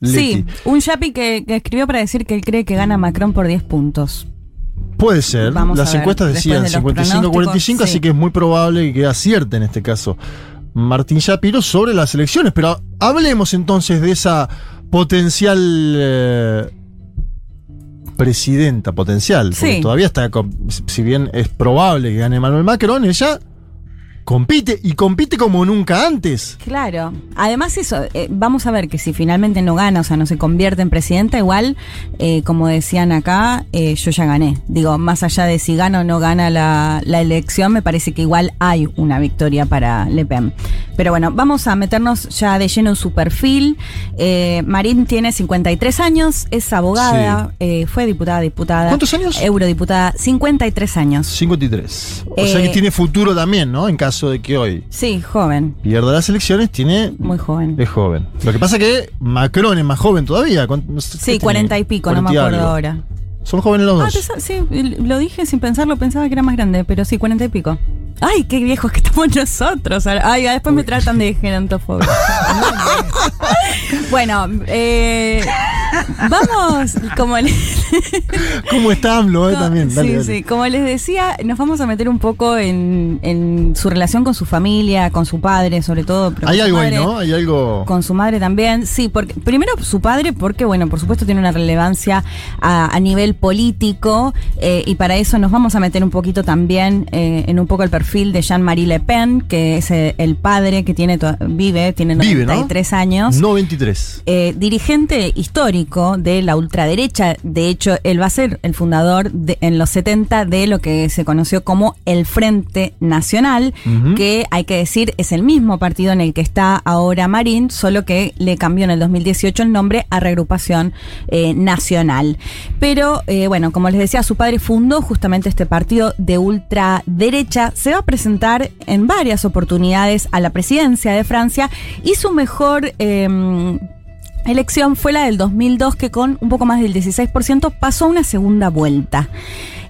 Leti. Sí, un Yapi que, que escribió para decir que él cree que gana Macron por 10 puntos. Puede ser. Vamos Las ver, encuestas después decían de los 55-45, pronósticos, así sí. que es muy probable que acierte en este caso Martín Shapiro sobre las elecciones. Pero hablemos entonces de esa potencial eh, presidenta potencial. Porque Sí. todavía está, si bien es probable que gane Manuel Macron, ella compite y compite como nunca antes. Claro. Además eso, eh, vamos a ver que si finalmente no gana, o sea, no se convierte en presidenta, igual, eh, como decían acá, eh, yo ya gané. Digo, más allá de si gana o no gana la, la elección, me parece que igual hay una victoria para Le Pen. Pero bueno, vamos a meternos ya de lleno en su perfil. Marín tiene 53 años, es abogada, fue diputada, diputada. ¿Cuántos años? Eurodiputada, 53 años. 53. O sea que tiene futuro también, ¿no? En caso de que hoy Sí, joven, pierda las elecciones, tiene muy joven. Es joven. Lo que pasa que Macron es más joven todavía. ¿Cuánto- no sé, ¿qué Sí, tiene? 40 y pico, no me 40 y acuerdo algo. ahora. Son jóvenes los Ah, dos. sí, lo dije sin pensarlo, pensaba que era más grande, pero sí, 40 y pico. Ay, qué viejos que estamos nosotros. Ay, después me tratan de gerontofobia. bueno, eh, vamos, como les, ¿Cómo está AMLO eh, no, también? Dale, sí, dale. sí, como les decía, nos vamos a meter un poco en, en su relación con su familia, con su padre, sobre todo. Hay algo ahí. ¿no? Hay algo. Con su madre también, sí, porque primero su padre, porque bueno, por supuesto tiene una relevancia a, a nivel político eh, y para eso nos vamos a meter un poquito también eh, en un poco el perfil de Jean-Marie Le Pen, que es eh, el padre que tiene vive, tiene Vive, ¿no? 93 años. No 23. eh, dirigente histórico de la ultraderecha, de hecho, él va a ser el fundador de- en los 70 de lo que se conoció como el Frente Nacional, que hay que decir es el mismo partido en el que está ahora Marín, solo que le cambió en el 2018 el nombre a Reagrupación eh, Nacional. Pero eh, bueno, como les decía, su padre fundó justamente este partido de ultraderecha, se va a presentar en varias oportunidades a la presidencia de Francia y su mejor... em, elección fue la del 2002 que con un poco más del 16% pasó a una segunda vuelta.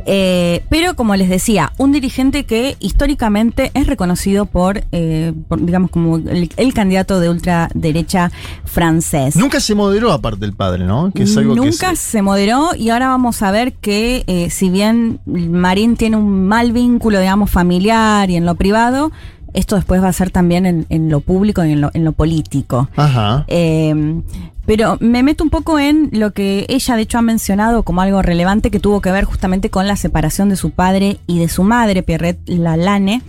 Eh, pero como les decía, un dirigente que históricamente es reconocido por, eh, por, digamos, como el, el candidato de ultraderecha francés. Nunca se moderó aparte el padre, ¿no? Que es algo que Nunca se- se moderó y ahora vamos a ver que eh, si bien Marín tiene un mal vínculo, digamos, familiar y en lo privado, esto después va a ser también en, en lo público y en lo, en lo político. Ajá. Eh, pero me meto un poco en lo que ella de hecho ha mencionado como algo relevante que tuvo que ver justamente con la separación de su padre y de su madre, Pierrette Lalane,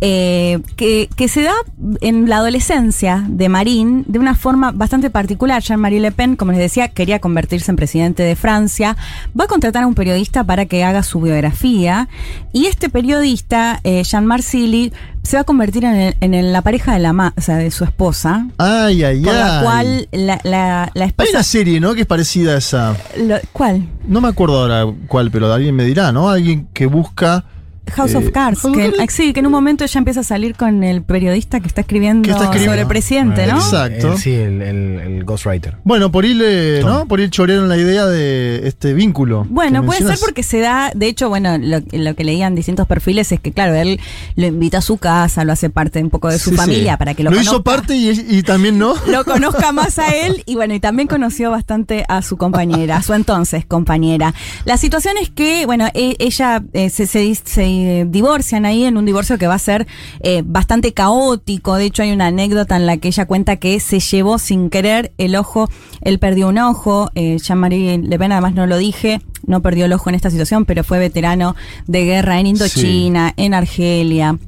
eh, que, que se da en la adolescencia de Marín de una forma bastante particular. Jean-Marie Le Pen, como les decía, quería convertirse en presidente de Francia, va a contratar a un periodista para que haga su biografía y este periodista, eh, Jean Marsili, se va a convertir en, el- en el- la pareja de, la ma- o sea, de su esposa. Ay, ay, Por la ay. cual la, la, la Hay una serie, ¿no? Que es parecida a esa. lo- ¿Cuál? No me acuerdo ahora cuál, pero alguien me dirá, ¿no? Alguien que busca. House Eh, of Cards. Que, Cards. ah, sí, que en un momento ella empieza a salir con el periodista que está escribiendo, Que está escribiendo. sobre el presidente, ¿no? Exacto. El- sí, el, el, el Ghostwriter. Bueno, por ahí le, Tom. ¿no? Por ahí chorearon la idea de este vínculo. Bueno, que puede ser porque se da, de hecho, bueno, lo, lo que leían distintos perfiles es que, claro, él lo invita a su casa, lo hace parte un poco de su Sí, sí. familia para que lo, hizo conozca. parte y, y también no. lo conozca más a él y bueno, y también conoció bastante a su compañera, a su entonces compañera. La situación es que, bueno, e- ella eh, se, se, se divorcian ahí en un divorcio que va a ser eh, bastante caótico. De hecho, hay una anécdota en la que ella cuenta que se llevó sin querer el ojo, él perdió un ojo, eh, Jean-Marie Le Pen además no lo dije, no perdió el ojo en esta situación, pero fue veterano de guerra en Indochina, en Argelia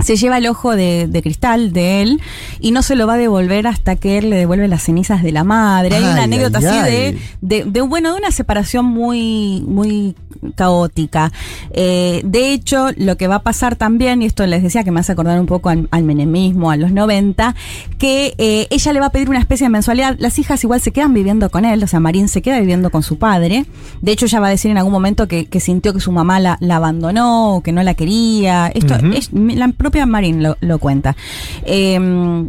se lleva el ojo de, de cristal de él y no se lo va a devolver hasta que él le devuelve las cenizas de la madre. Hay Ay, una anécdota ay, así ay. de, de, de, bueno, de una separación muy, muy caótica. Eh, de hecho, lo que va a pasar también, y esto les decía que me hace acordar un poco al, al menemismo, a los 90, que eh, ella le va a pedir una especie de mensualidad. Las hijas igual se quedan viviendo con él, o sea, Marín se queda viviendo con su padre. De hecho, ella va a decir en algún momento que, que sintió que su mamá la, la abandonó, que no la quería. Esto es, la propia Marín lo, lo cuenta. Eh,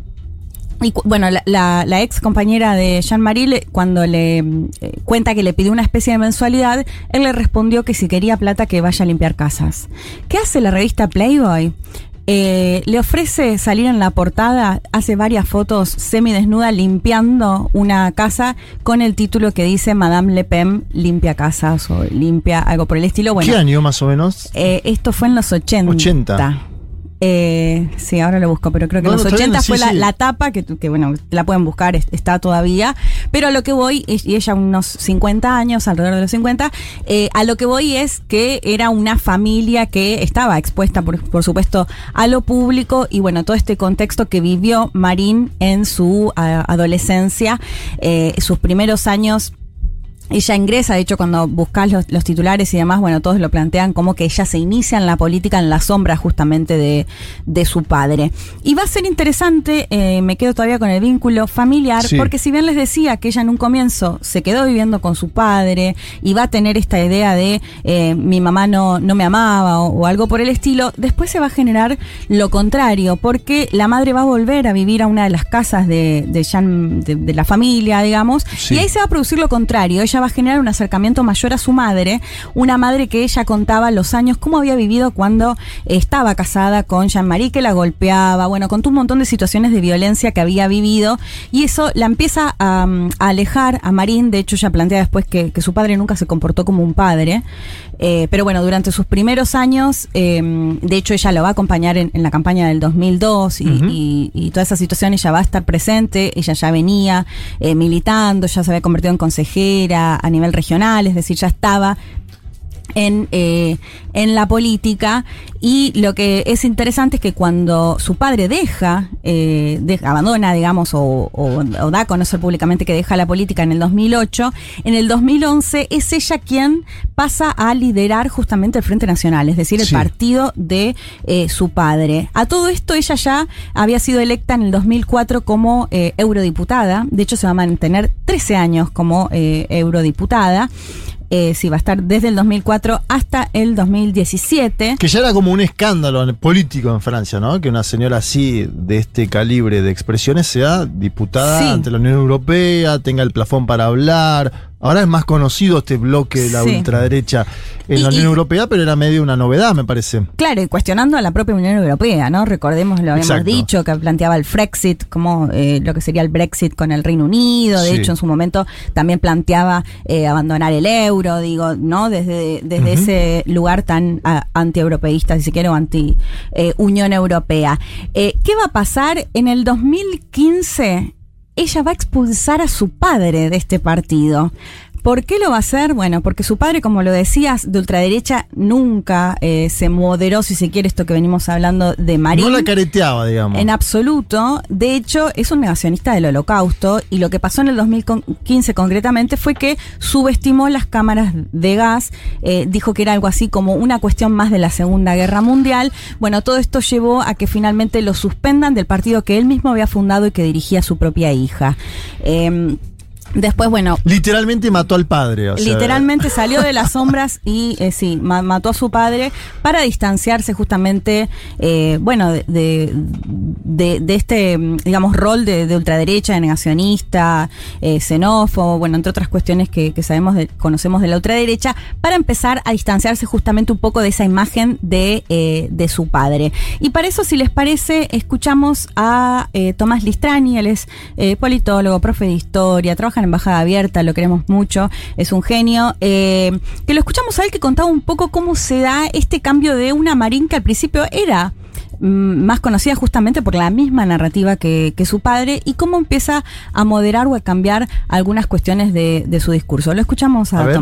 y bueno, la, la- la ex compañera de Jean-Marie, le- cuando le mm, eh, cuenta que le pidió una especie de mensualidad, él le respondió que si quería plata que vaya a limpiar casas. ¿Qué hace la revista Playboy? Eh, le ofrece salir en la portada, hace varias fotos semidesnuda limpiando una casa con el título que dice Madame Le Pen limpia casas o limpia algo por el estilo. Bueno, ¿Qué año más o menos? eh, esto fue en los 80. 80. Eh, sí, ahora lo busco, pero creo que en los está 80 bien, sí, fue la, sí. la tapa, que, que bueno, la pueden buscar, es- está todavía. Pero a lo que voy, y ella unos 50 años, alrededor de los 50, eh, a lo que voy es que era una familia que estaba expuesta, por, por supuesto, a lo público y bueno, todo este contexto que vivió Marín en su adolescencia, eh, sus primeros años ella ingresa, de hecho, cuando buscas los, los titulares y demás, bueno, todos lo plantean como que ella se inicia en la política en la sombra justamente de, de su padre. Y va a ser interesante, eh, me quedo todavía con el vínculo familiar, Sí. porque si bien les decía que ella en un comienzo se quedó viviendo con su padre y va a tener esta idea de eh, mi mamá no, no me amaba o, o algo por el estilo, después se va a generar lo contrario, porque la madre va a volver a vivir a una de las casas de, de, Jean- de- de la familia, digamos, Sí. y ahí se va a producir lo contrario. Ella va a generar un acercamiento mayor a su madre, una madre que ella contaba los años, cómo había vivido cuando estaba casada con Jean-Marie, que la golpeaba, bueno, contó un montón de situaciones de violencia que había vivido, y eso la empieza a, mm, alejar a Marín. De hecho, ella plantea después que su padre nunca se comportó como un padre. Eh, pero bueno, durante sus primeros años, eh, de hecho, ella lo va a acompañar en, en la campaña del 2002 y, Ujú. y- y toda esa situación ella va a estar presente, ella ya venía eh, militando, ya se había convertido en consejera a nivel regional, es decir, ya estaba en, eh, en la política y lo que es interesante es que cuando su padre deja, eh, deja- abandona, digamos, o, o- o da a conocer públicamente que deja la política en el 2008, en el 2011 es ella quien pasa a liderar justamente el Frente Nacional, es decir, el Sí. partido de eh, su padre. A todo esto ella ya había sido electa en el 2004 como eh, eurodiputada, de hecho se va a mantener 13 años como eh, eurodiputada. Eh, sí, va a estar desde el 2004 hasta el 2017. Que ya era como un escándalo político en Francia, ¿no? Que una señora así, de este calibre de expresiones, sea diputada Sí. ante la Unión Europea, tenga el plafón para hablar. Ahora es más conocido este bloque de la Sí. ultraderecha en Y- la Unión y- Europea, pero era medio una novedad, me parece. Claro, y cuestionando a la propia Unión Europea, ¿no? Recordemos, lo habíamos Exacto. dicho, que planteaba el Frexit, como eh, lo que sería el Brexit con el Reino Unido. De Sí. hecho, en su momento también planteaba eh, abandonar el euro, digo, ¿no? Desde, desde ese lugar tan anti-europeísta, si se quiere, o anti-Unión Europea. Eh, ¿Qué va a pasar? En el 2015, ella va a expulsar a su padre de este partido. ¿Por qué lo va a hacer? Bueno, porque su padre, como lo decías, de ultraderecha nunca eh, se moderó, si se quiere, esto que venimos hablando de Marín. No la careteaba, digamos. En absoluto. De hecho, es un negacionista del holocausto y lo que pasó en el 2015 concretamente fue que subestimó las cámaras de gas, eh, dijo que era algo así como una cuestión más de la Segunda Guerra Mundial. Bueno, todo esto llevó a que finalmente lo suspendan del partido que él mismo había fundado y que dirigía su propia hija. Em, Después, bueno, Literalmente mató al padre. o sea, Literalmente salió de las sombras y eh, sí, ma- mató a su padre para distanciarse justamente, eh, bueno, de, de, este, digamos, rol de, de ultraderecha, de negacionista, eh, xenófobo, bueno, entre otras cuestiones que, que sabemos, de- conocemos de la ultraderecha, para empezar a distanciarse justamente un poco de esa imagen de, eh, de su padre. Y para eso, si les parece, escuchamos a Tomás Listrani, él es politólogo, profe de historia, trabaja en Embajada Abierta, lo queremos mucho, es un genio. eh, que lo escuchamos a él que contaba un poco cómo se da este cambio de una Marín que al principio era mm, más conocida justamente por la misma narrativa que, que su padre y cómo empieza a moderar o a cambiar algunas cuestiones de, de su discurso. Lo escuchamos a, A ver.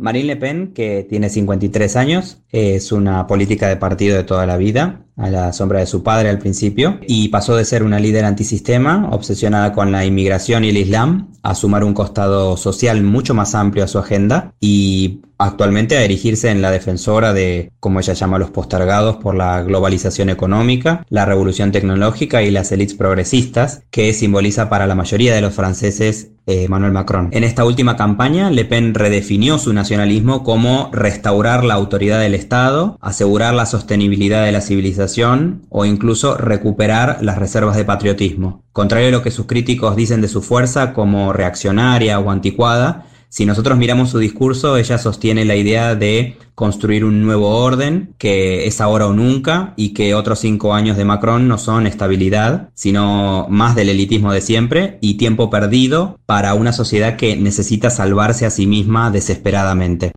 Marine Le Pen, que tiene 53 años, es una política de partido de toda la vida, a la sombra de su padre al principio, y pasó de ser una líder antisistema, obsesionada con la inmigración y el Islam, a sumar un costado social mucho más amplio a su agenda y actualmente a erigirse en la defensora de, como ella llama, los postergados por la globalización económica, la revolución tecnológica y las élites progresistas, que simboliza para la mayoría de los franceses eh, Emmanuel Macron. En esta última campaña, Le Pen redefinió su nacionalismo como restaurar la autoridad del Estado, asegurar la sostenibilidad de la civilización o incluso recuperar las reservas de patriotismo. Contrario a lo que sus críticos dicen de su fuerza como reaccionaria o anticuada, si nosotros miramos su discurso, ella sostiene la idea de construir un nuevo orden, que es ahora o nunca, y que otros cinco años de Macron no son estabilidad, sino más del elitismo de siempre y tiempo perdido para una sociedad que necesita salvarse a sí misma desesperadamente.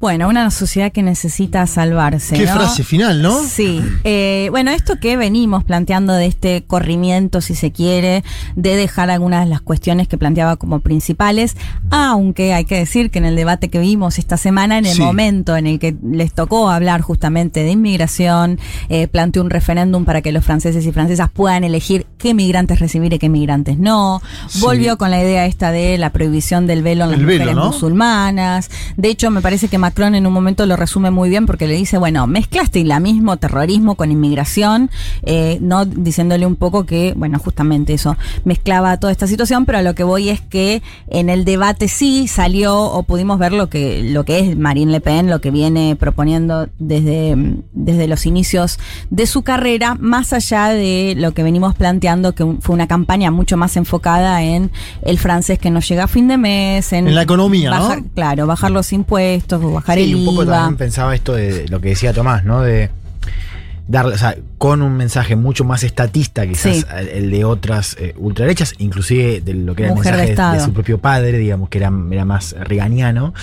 Bueno, una sociedad que necesita salvarse. Qué ¿no? frase final, ¿no? Sí. Eh, bueno, esto que venimos planteando de este corrimiento, si se quiere, de dejar algunas de las cuestiones que planteaba como principales, aunque hay que decir que en el debate que vimos esta semana, en el Sí. momento en el que les tocó hablar justamente de inmigración, eh, planteó un referéndum para que los franceses y francesas puedan elegir qué migrantes recibir y qué migrantes no. Sí. Volvió con la idea esta de la prohibición del velo en las El velo, mujeres ¿no? musulmanas. De hecho, me parece que Macron en un momento lo resume muy bien porque le dice, bueno, mezclaste islamismo, terrorismo con inmigración, eh, no diciéndole un poco que, bueno, justamente eso mezclaba toda esta situación, pero a lo que voy es que en el debate sí salió o pudimos ver lo que, lo que es Marine Le Pen, lo que viene proponiendo desde, desde los inicios de su carrera, más allá de lo que venimos planteando, que fue una campaña mucho más enfocada en el francés que no llega a fin de mes, en, En la economía, Claro, bajar los impuestos, bajar Sí, el un poco también pensaba esto de lo que decía Tomás, ¿no? De darle, o sea, con un mensaje mucho más estatista quizás Sí. el, de otras eh, ultraderechas, inclusive de lo que era Mujer el mensaje de, su propio padre, digamos, que era, era más reganiano.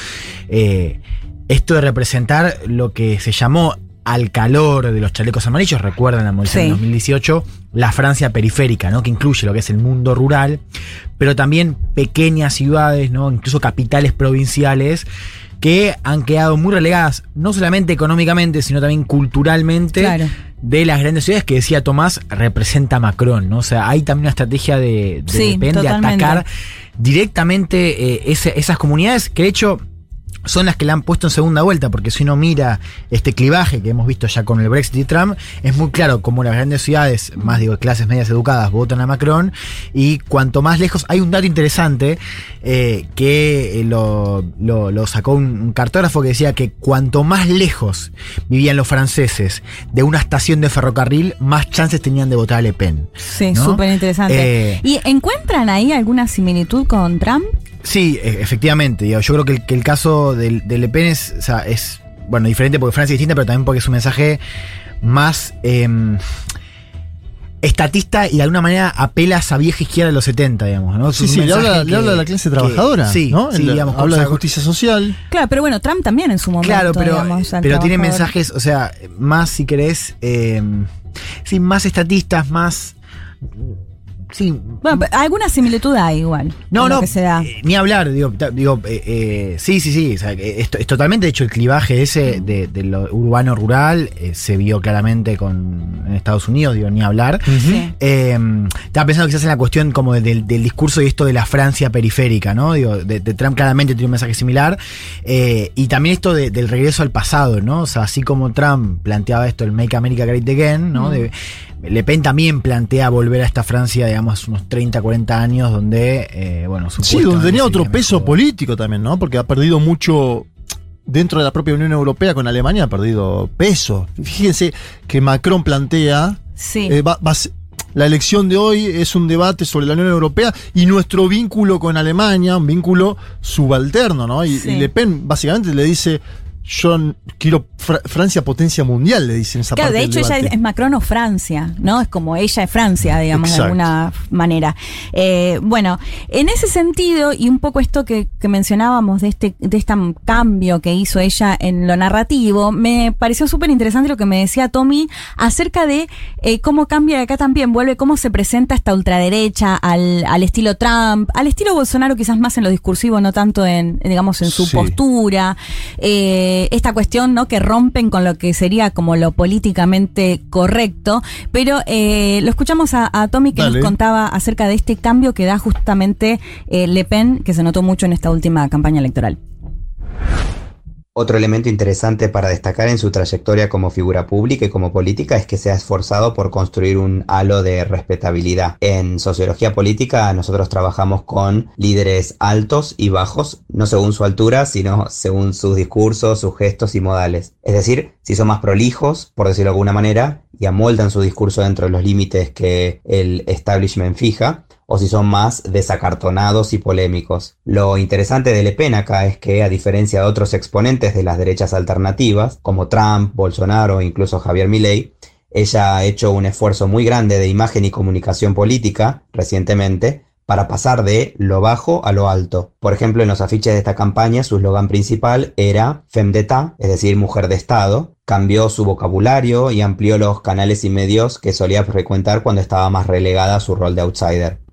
Eh, esto de representar lo que se llamó al calor de los chalecos amarillos, recuerdan la movilización Sí. de 2018, la Francia periférica, ¿no? que incluye lo que es el mundo rural, pero también pequeñas ciudades, ¿no? incluso capitales provinciales, que han quedado muy relegadas, no solamente económicamente, sino también culturalmente, Claro. de las grandes ciudades que decía Tomás, representa Macron. ¿no? O sea, hay también una estrategia de, de, Sí, atacar directamente eh, ese- esas comunidades que de hecho son las que la han puesto en segunda vuelta, porque si uno mira este clivaje que hemos visto ya con el Brexit y Trump, es muy claro como las grandes ciudades, más digo, clases medias educadas, votan a Macron, y cuanto más lejos, hay un dato interesante eh, que eh, lo, lo- lo sacó un, un cartógrafo que decía que cuanto más lejos vivían los franceses de una estación de ferrocarril, más chances tenían de votar a Le Pen. Sí, ¿no? súper interesante. Eh, ¿Y encuentran ahí alguna similitud con Trump? Sí, e- efectivamente. digo, yo creo que el, que el caso del- de, Le Pen es, o sea, es, bueno, diferente porque Francia es distinta, pero también porque es un mensaje más em, estatista y de alguna manera apela a esa vieja izquierda de los 70, digamos. ¿no? Sí, sí, le habla, le que- habla a la clase que- trabajadora. sí, ¿no? sí, digamos. habla de justicia social. Claro, pero bueno, Trump también en su momento. Claro, pero, digamos, pero tiene mensajes, o sea, más, si querés, em, sí, más estatistas, más... Sí, Bueno, pero alguna similitud hay igual. No, no, que se da. eh, ni hablar, digo, digo eh, eh, sí, sí, sí, o sea, que es, to- es totalmente, de hecho, el clivaje ese de, de lo urbano-rural eh, se vio claramente con, en Estados Unidos, digo, ni hablar. Sí. Eh, estaba pensando quizás en la cuestión como de- del, del discurso y esto de la Francia periférica, ¿no? Digo, de, de Trump claramente tiene un mensaje similar. eh, y también esto de- del regreso al pasado, ¿no? O sea, así como Trump planteaba esto, el Make America Great Again, ¿no? De- Le Pen también plantea volver a esta Francia, digamos, unos 30, 40 años, donde, eh, bueno, Sí, donde tenía otro peso político también, ¿no? Porque ha perdido mucho dentro de la propia Unión Europea con Alemania, ha perdido peso. Fíjense que Macron plantea, Sí. eh, va- va la elección de hoy es un debate sobre la Unión Europea y nuestro vínculo con Alemania, un vínculo subalterno, ¿no? Y, Sí. y Le Pen básicamente le dice, yo quiero Fra- Francia potencia mundial, le dicen esa Claro, parte de del hecho ella es, es Macron o Francia, ¿no? Es como ella es Francia, digamos, Exacto. de alguna manera. Eh, bueno, en ese sentido, y un poco esto que, que mencionábamos de este, de este cambio que hizo ella en lo narrativo, me pareció súper interesante lo que me decía Tommy acerca de eh, cómo cambia acá también, vuelve cómo se presenta esta ultraderecha al, al estilo Trump, al estilo Bolsonaro quizás más en lo discursivo, no tanto en, digamos, en su Sí. postura, eh, esta cuestión, ¿no? Que rompen con lo que sería como lo políticamente correcto, pero eh, lo escuchamos a, a Tommy que Dale. nos contaba acerca de este cambio que da justamente eh, Le Pen, que se notó mucho en esta última campaña electoral. Otro elemento interesante para destacar en su trayectoria como figura pública y como política es que se ha esforzado por construir un halo de respetabilidad. En sociología política nosotros trabajamos con líderes altos y bajos, no según su altura, sino según sus discursos, sus gestos y modales. Es decir, si son más prolijos, por decirlo de alguna manera, y amoldan su discurso dentro de los límites que el establishment fija, o si son más desacartonados y polémicos. Lo interesante de Le Pen acá es que, a diferencia de otros exponentes de las derechas alternativas, como Trump, Bolsonaro e incluso Javier Milei, ella ha hecho un esfuerzo muy grande de imagen y comunicación política recientemente para pasar de lo bajo a lo alto. Por ejemplo, en los afiches de esta campaña su eslogan principal era Femme d'État, es decir, mujer de Estado. Cambió su vocabulario y amplió los canales y medios que solía frecuentar cuando estaba más relegada a su rol de outsider.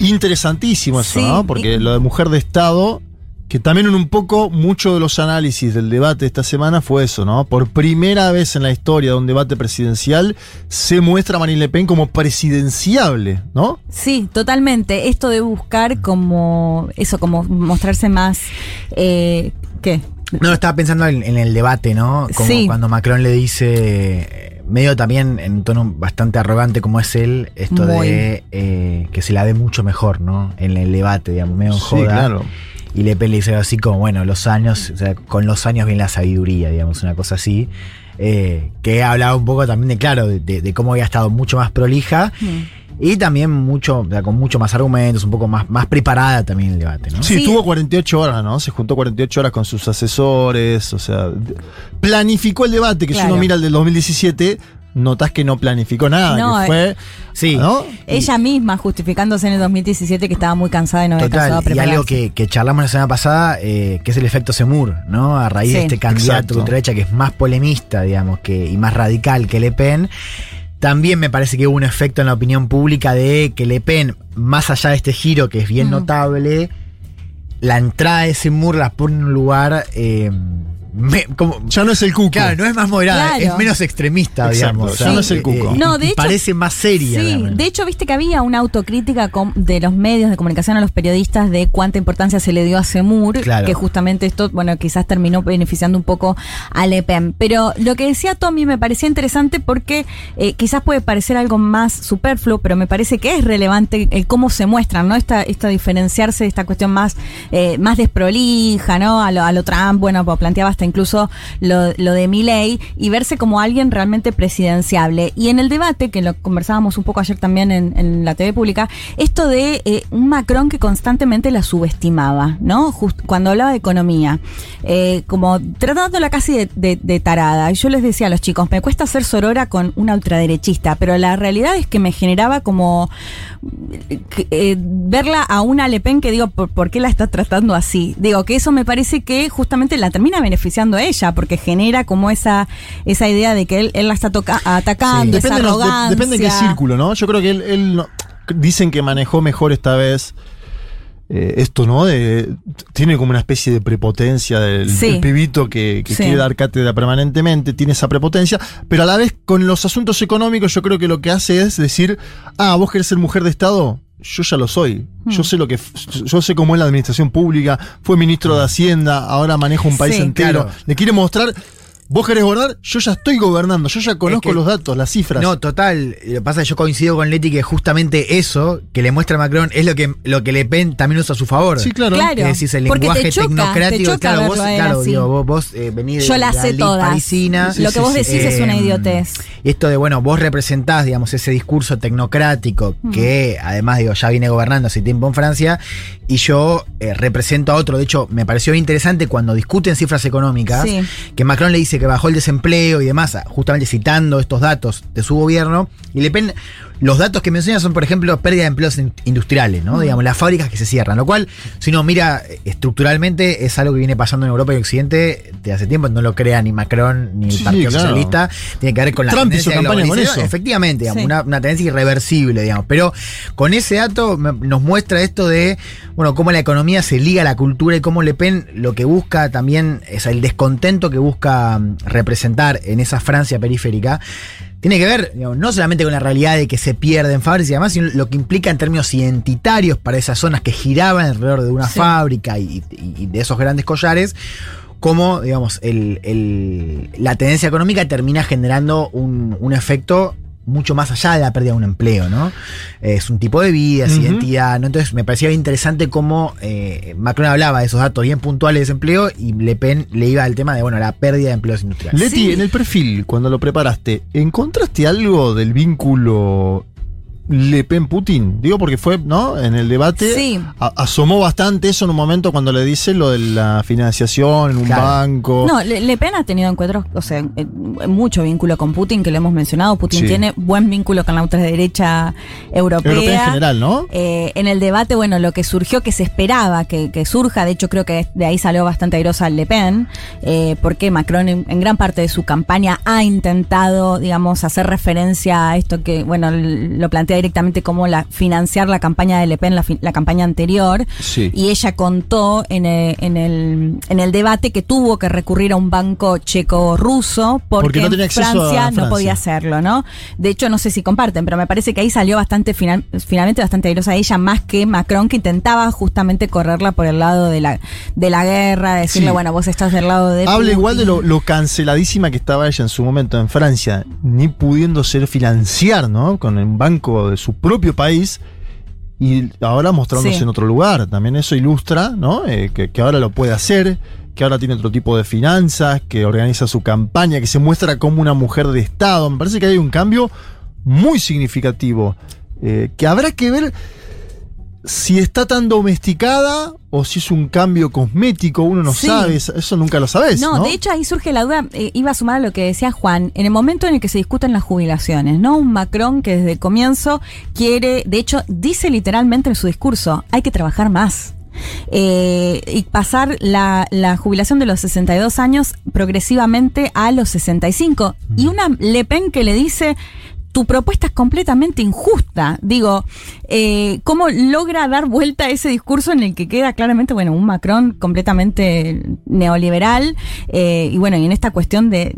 Interesantísimo eso, Sí, ¿no? Porque y- lo de mujer de Estado, que también en un poco, mucho de los análisis del debate de esta semana fue eso, ¿no? Por primera vez en la historia de un debate presidencial se muestra a Marine Le Pen como presidenciable, ¿no? Sí, totalmente. Esto de buscar como eso, como mostrarse más, eh, ¿qué? No, estaba pensando en, en el debate, ¿no? Como Sí. cuando Macron le dice, eh, medio también en tono bastante arrogante como es él, esto Muy. de eh, que se la ve mucho mejor, ¿no? En el debate, digamos, medio en Sí, joda. claro. Y Le Pen le dice así como, bueno, los años, o sea, con los años viene la sabiduría, digamos, una cosa así. eh, que hablaba un poco también de, claro, de, de- de cómo había estado mucho más prolija y también mucho, o sea, con mucho más argumentos, un poco más, más preparada también el debate, ¿no? Sí, Sí. tuvo 48 horas, ¿no? Se juntó 48 horas con sus asesores, o sea, planificó el debate, que si uno mira el del 2017, notás que no planificó nada, No, que fue, Sí. ¿no? Ella misma justificándose en el 2017 que estaba muy cansada y no había alcanzado a Total, y prepararse. algo que, que charlamos la semana pasada, eh, que es el efecto Semur, ¿no? A raíz Sí. de este candidato de ultraderecha que es más polemista, digamos, que, y más radical que Le Pen. También me parece que hubo un efecto en la opinión pública de que Le Pen, más allá de este giro que es bien notable, la entrada de Semur la pone en un lugar. eh, me- como, Ya no es el cuco. Claro, no es más moderada, Claro. es menos extremista, Exacto, digamos. ya no es el cuco. y- No, de hecho- parece más seria. Sí, de hecho, viste que había una autocrítica de los medios de comunicación a los periodistas de cuánta importancia se le dio a Semur, Claro. que justamente esto, bueno, quizás terminó beneficiando un poco a Le Pen. Pero lo que decía Tommy me parecía interesante porque eh, quizás puede parecer algo más superfluo, pero me parece que es relevante el cómo se muestran, ¿no? Esta, esta diferenciarse, esta cuestión más, eh, más desprolija, ¿no? A lo, a lo Trump, bueno, pues planteaba hasta incluso lo, lo de Milley y verse como alguien realmente presidenciable. Y en el debate, que lo conversábamos un poco ayer también en, en la TV pública, esto de eh, un Macron que constantemente la subestimaba, ¿no? Cuando hablaba de economía, eh, como tratándola casi de, de- de tarada. Y yo les decía a los chicos, me cuesta ser sorora con una ultraderechista, pero la realidad es que me generaba como eh, verla a una Le Pen que digo, ¿por, por qué la está tratando así? Digo, que eso me parece que justamente la termina beneficiando a ella, porque genera como esa, esa idea de que él, él la está toca- atacando, esa Depende, de los- de- arrogancia. depende de qué círculo, ¿no? Yo creo que él, él no- dicen que manejó mejor esta vez eh, esto, ¿no? De, tiene como una especie de prepotencia del, Sí. del pibito que, que Sí. quiere dar cátedra permanentemente, tiene esa prepotencia, pero a la vez con los asuntos económicos yo creo que lo que hace es decir, ah, vos querés ser mujer de Estado, yo ya lo soy. Yo Hmm. sé lo que yo sé cómo es la administración pública, fue ministro de Hacienda, ahora manejo un país Sí. entero. Claro. Le quiere mostrar, vos querés gobernar, yo ya estoy gobernando, yo ya conozco que- los datos, las cifras. No, total. Lo que pasa es que yo coincido con Leti que justamente eso que le muestra a Macron es lo que, lo que Le Pen también usa a su favor. Sí, claro. Claro. Que decís el Porque te lenguaje choca, te tecnocrático. choca claro, vos, claro, digo, vos, vos eh, venís de Yo las la sé elite todas. parisina. Lo que vos decís es una Eh, idiotez. Esto de, bueno, vos representás, digamos, ese discurso tecnocrático que además, digo, ya viene gobernando hace tiempo en Francia y yo eh, represento a otro. De hecho, me pareció interesante cuando discuten cifras económicas, Sí. que Macron le dice que bajó el desempleo y demás, justamente citando estos datos de su gobierno. Y Le Pen, los datos que menciona son, por ejemplo, pérdida de empleos in- industriales, ¿no? Digamos, las fábricas que se cierran. Lo cual, si uno mira eh, estructuralmente, es algo que viene pasando en Europa y Occidente de hace tiempo. No lo crea ni Macron ni el Sí, Partido claro. Socialista. Tiene que ver con la Trump tendencia de campaña con eso. Efectivamente, digamos, Sí. una, una tendencia irreversible, digamos. Pero con ese dato me- nos muestra esto de, bueno, cómo la economía se liga a la cultura y cómo Le Pen lo que busca también, es el descontento que busca mm, representar en esa Francia periférica. Tiene que ver digamos, no solamente con la realidad de que se pierden fábricas y demás, sino lo que implica en términos identitarios para esas zonas que giraban alrededor de una Sí. fábrica y, de esos grandes collares, cómo, digamos, el- el- la tendencia económica termina generando un, un efecto mucho más allá de la pérdida de un empleo, ¿no? Es un tipo de vida, es identidad, ¿no? Entonces me parecía interesante cómo eh, Macron hablaba de esos datos bien puntuales de desempleo y Le Pen le iba al tema de, bueno, la pérdida de empleos industriales. Leti, Sí. en el perfil, cuando lo preparaste, ¿encontraste algo del vínculo Le Pen-Putin? Digo porque fue, ¿no? En el debate Sí. asomó bastante eso en un momento cuando le dice lo de la financiación en un Claro. banco. No, Le, Le Pen ha tenido encuentros, o sea, mucho vínculo con Putin, que lo hemos mencionado. Putin Sí. tiene buen vínculo con la ultraderecha europea. Europea en general, ¿no? Eh, en el debate, bueno, lo que surgió, que se esperaba que, que surja, de hecho creo que de ahí salió bastante airosa Le Pen, eh, porque Macron en, en gran parte de su campaña ha intentado, digamos, hacer referencia a esto que, bueno, lo plantea directamente como la, financiar la campaña de Le Pen, la, la campaña anterior. Sí. Y ella contó en el, en, el, en el debate que tuvo que recurrir a un banco checo-ruso porque, no en Francia, Francia. no podía hacerlo, ¿no? De hecho, no sé si comparten, pero me parece que ahí salió bastante, final- finalmente bastante airosa ella, más que Macron, que intentaba justamente correrla por el lado de la, de la guerra, decirle, Sí. bueno, vos estás del lado de. Habla Putin. igual de lo, lo canceladísima que estaba ella en su momento en Francia, ni pudiéndose financiar, ¿no? Con el banco de su propio país. Y ahora mostrándose Sí. en otro lugar. También eso ilustra, ¿no? Eh, que, que ahora lo puede hacer, que ahora tiene otro tipo de finanzas, que organiza su campaña, que se muestra como una mujer de Estado. Me parece que hay un cambio muy significativo. eh, que habrá que ver si está tan domesticada o si es un cambio cosmético, uno no Sí. sabe, eso nunca lo sabes. No, No, de hecho ahí surge la duda, eh, iba a sumar a lo que decía Juan, en el momento en el que se discuten las jubilaciones, ¿no? Un Macron que desde el comienzo quiere, de hecho dice literalmente en su discurso, hay que trabajar más. Eh, y pasar la, la jubilación de los 62 años progresivamente a los 65. Y una Le Pen que le dice, tu propuesta es completamente injusta. Digo, eh, ¿cómo logra dar vuelta a ese discurso en el que queda claramente, bueno, un Macron completamente neoliberal? eh, y bueno, y en esta cuestión de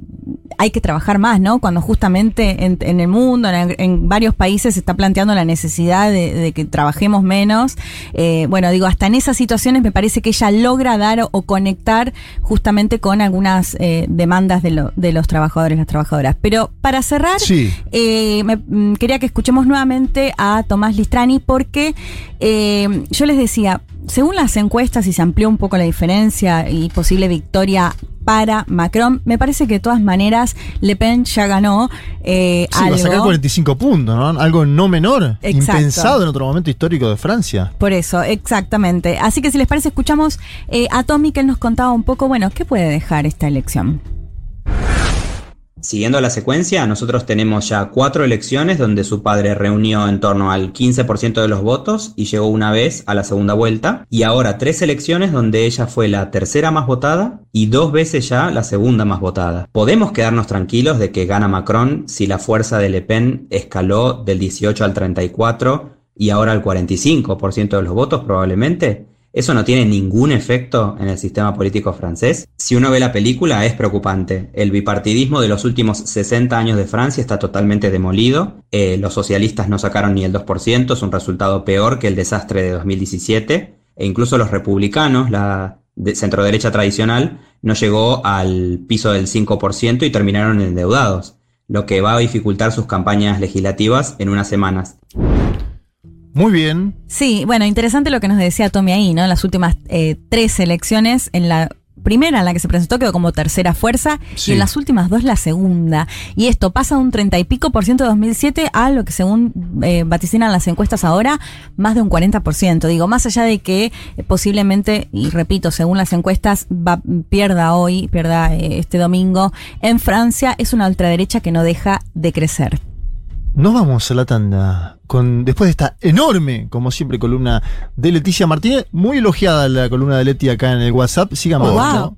hay que trabajar más, ¿no? Cuando justamente en, en el mundo, en, en varios países se está planteando la necesidad de, de que trabajemos menos. Eh, bueno, digo, hasta en esas situaciones me parece que ella logra dar o, o conectar justamente con algunas eh, demandas de, lo- de los trabajadores y las trabajadoras. Pero para cerrar, Sí. eh, me- mm, quería que escuchemos nuevamente a Tomás Listrani porque yo les decía, según las encuestas y se amplió un poco la diferencia y posible victoria para Macron, me parece que de todas maneras Le Pen ya ganó eh, Sí, va a sacar algo. 45 puntos, ¿no? Algo no menor, Exacto. impensado en otro momento histórico de Francia. Por eso, exactamente. Así que si les parece, escuchamos eh, a Tommy que él nos contaba un poco, bueno, ¿qué puede dejar esta elección? Siguiendo la secuencia, nosotros tenemos ya cuatro elecciones donde su padre reunió en torno al 15% de los votos y llegó una vez a la segunda vuelta. Y ahora tres elecciones donde ella fue la tercera más votada y dos veces ya la segunda más votada. ¿Podemos quedarnos tranquilos de que gana Macron si la fuerza de Le Pen escaló del 18 al 34 y ahora al 45% de los votos probablemente? ¿Eso no tiene ningún efecto en el sistema político francés? Si uno ve la película es preocupante. El bipartidismo de los últimos 60 años de Francia está totalmente demolido. Eh, los socialistas no sacaron ni el 2%, es un resultado peor que el desastre de 2017. E incluso los republicanos, la de centroderecha tradicional, no llegó al piso del 5% y terminaron endeudados, lo que va a dificultar sus campañas legislativas en unas semanas. Muy bien. Sí, bueno, interesante lo que nos decía Tommy ahí, ¿no? En las últimas eh, tres elecciones, en la primera en la que se presentó quedó como tercera fuerza Sí. y en las últimas dos la segunda. Y esto pasa de un 30 y pico por ciento de 2007 a lo que según eh, vaticinan las encuestas ahora, más de un 40%. Digo, más allá de que eh, posiblemente, y repito, según las encuestas, va, pierda hoy, pierda eh, este domingo, en Francia es una ultraderecha que no deja de crecer. Nos vamos a la tanda con después de esta enorme, como siempre, columna de Leticia Martínez, muy elogiada la columna de Leti acá en el WhatsApp. Sigamos. Oh.